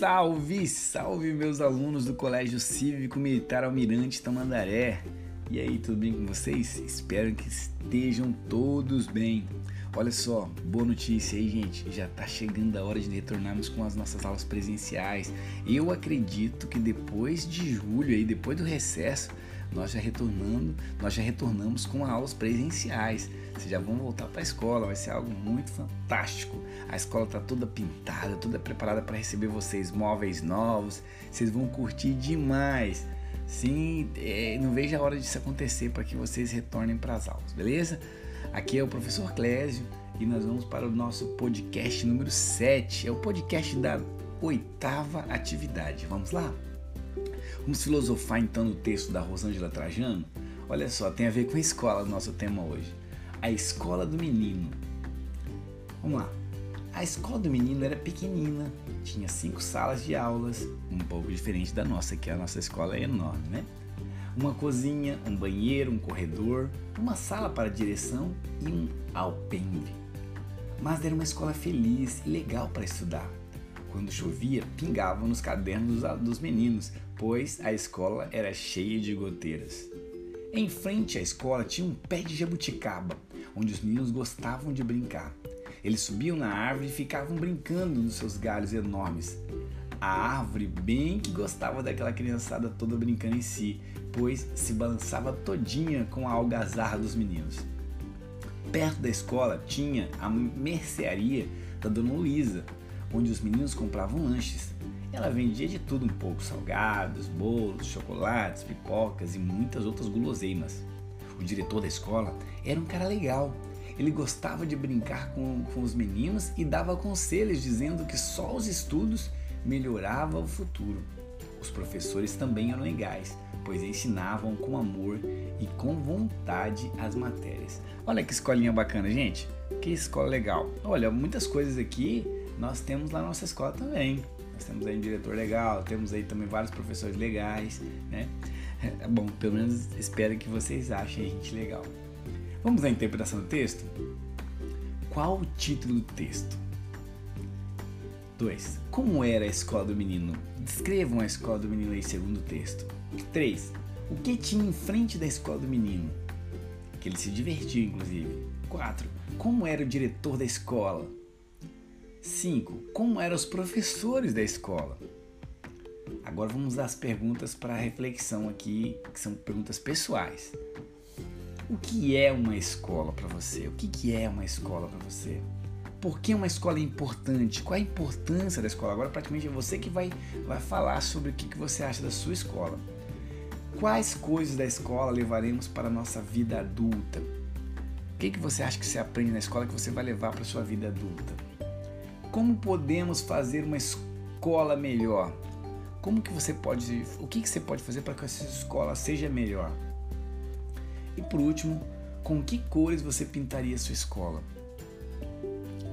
Salve, salve meus alunos do Colégio Cívico Militar Almirante Tamandaré. E aí, tudo bem com vocês? Espero que estejam todos bem. Olha só, boa notícia aí, gente. Já tá chegando a hora de retornarmos com as nossas aulas presenciais. Eu acredito que depois de julho aí, depois do recesso, nós já retornando, nós já retornamos com aulas presenciais. Vocês já vão voltar para a escola, vai ser algo muito fantástico. A escola está toda pintada, toda preparada para receber vocês, móveis novos. Vocês vão curtir demais. Sim, é, não vejo a hora disso acontecer para que vocês retornem para as aulas, beleza? Aqui é o professor Clésio e nós vamos para o nosso podcast número 7. É o podcast da oitava atividade. Vamos lá? Vamos filosofar então no texto da Rosângela Trajano? Olha só, tem a ver com a escola, nosso tema hoje. A escola do menino. Vamos lá. A escola do menino era pequenina, tinha cinco salas de aulas, um pouco diferente da nossa, que a nossa escola é enorme, né? Uma cozinha, um banheiro, um corredor, uma sala para direção e um alpendre. Mas era uma escola feliz e legal para estudar. Quando chovia, pingavam nos cadernos dos meninos, pois a escola era cheia de goteiras. Em frente à escola tinha um pé de jabuticaba, onde os meninos gostavam de brincar. Eles subiam na árvore e ficavam brincando nos seus galhos enormes. A árvore bem que gostava daquela criançada toda brincando em si, pois se balançava todinha com a algazarra dos meninos. Perto da escola tinha a mercearia da Dona Luísa, onde os meninos compravam lanches. Ela vendia de tudo um pouco: salgados, bolos, chocolates, pipocas e muitas outras guloseimas. O diretor da escola era um cara legal. Ele gostava de brincar com, com os meninos e dava conselhos dizendo que só os estudos melhoravam o futuro. Os professores também eram legais, pois ensinavam com amor e com vontade as matérias. Olha que escolinha bacana, gente. Que escola legal. Olha, muitas coisas aqui nós temos lá na nossa escola também. Nós temos aí um diretor legal, temos aí também vários professores legais, né? É, bom, pelo menos espero que vocês achem a gente legal. Vamos à interpretação do texto? Qual o título do texto? 2. Como era a escola do menino? Descrevam a escola do menino aí segundo o texto. 3. O que tinha em frente da escola do menino? Que ele se divertia, inclusive. 4. Como era o diretor da escola? 5. Como eram os professores da escola? Agora vamos às perguntas para reflexão aqui, que são perguntas pessoais. O que é uma escola para você? O que, que é uma escola para você? Por que uma escola é importante? Qual a importância da escola? Agora praticamente é você que vai, vai falar sobre o que, que você acha da sua escola. Quais coisas da escola levaremos para a nossa vida adulta? O que, que você acha que você aprende na escola que você vai levar para a sua vida adulta? Como podemos fazer uma escola melhor? Como que você pode, o que, que você pode fazer para que essa escola seja melhor? E por último, com que cores você pintaria sua escola?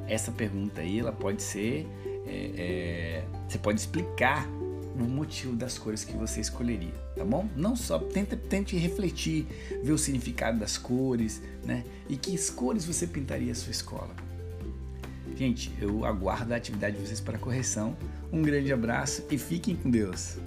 Essa pergunta aí, ela pode ser, é, é, você pode explicar o motivo das cores que você escolheria, tá bom? Não só tente, tente refletir, ver o significado das cores, né? E que cores você pintaria a sua escola? Gente, eu aguardo a atividade de vocês para correção. Um grande abraço e fiquem com Deus.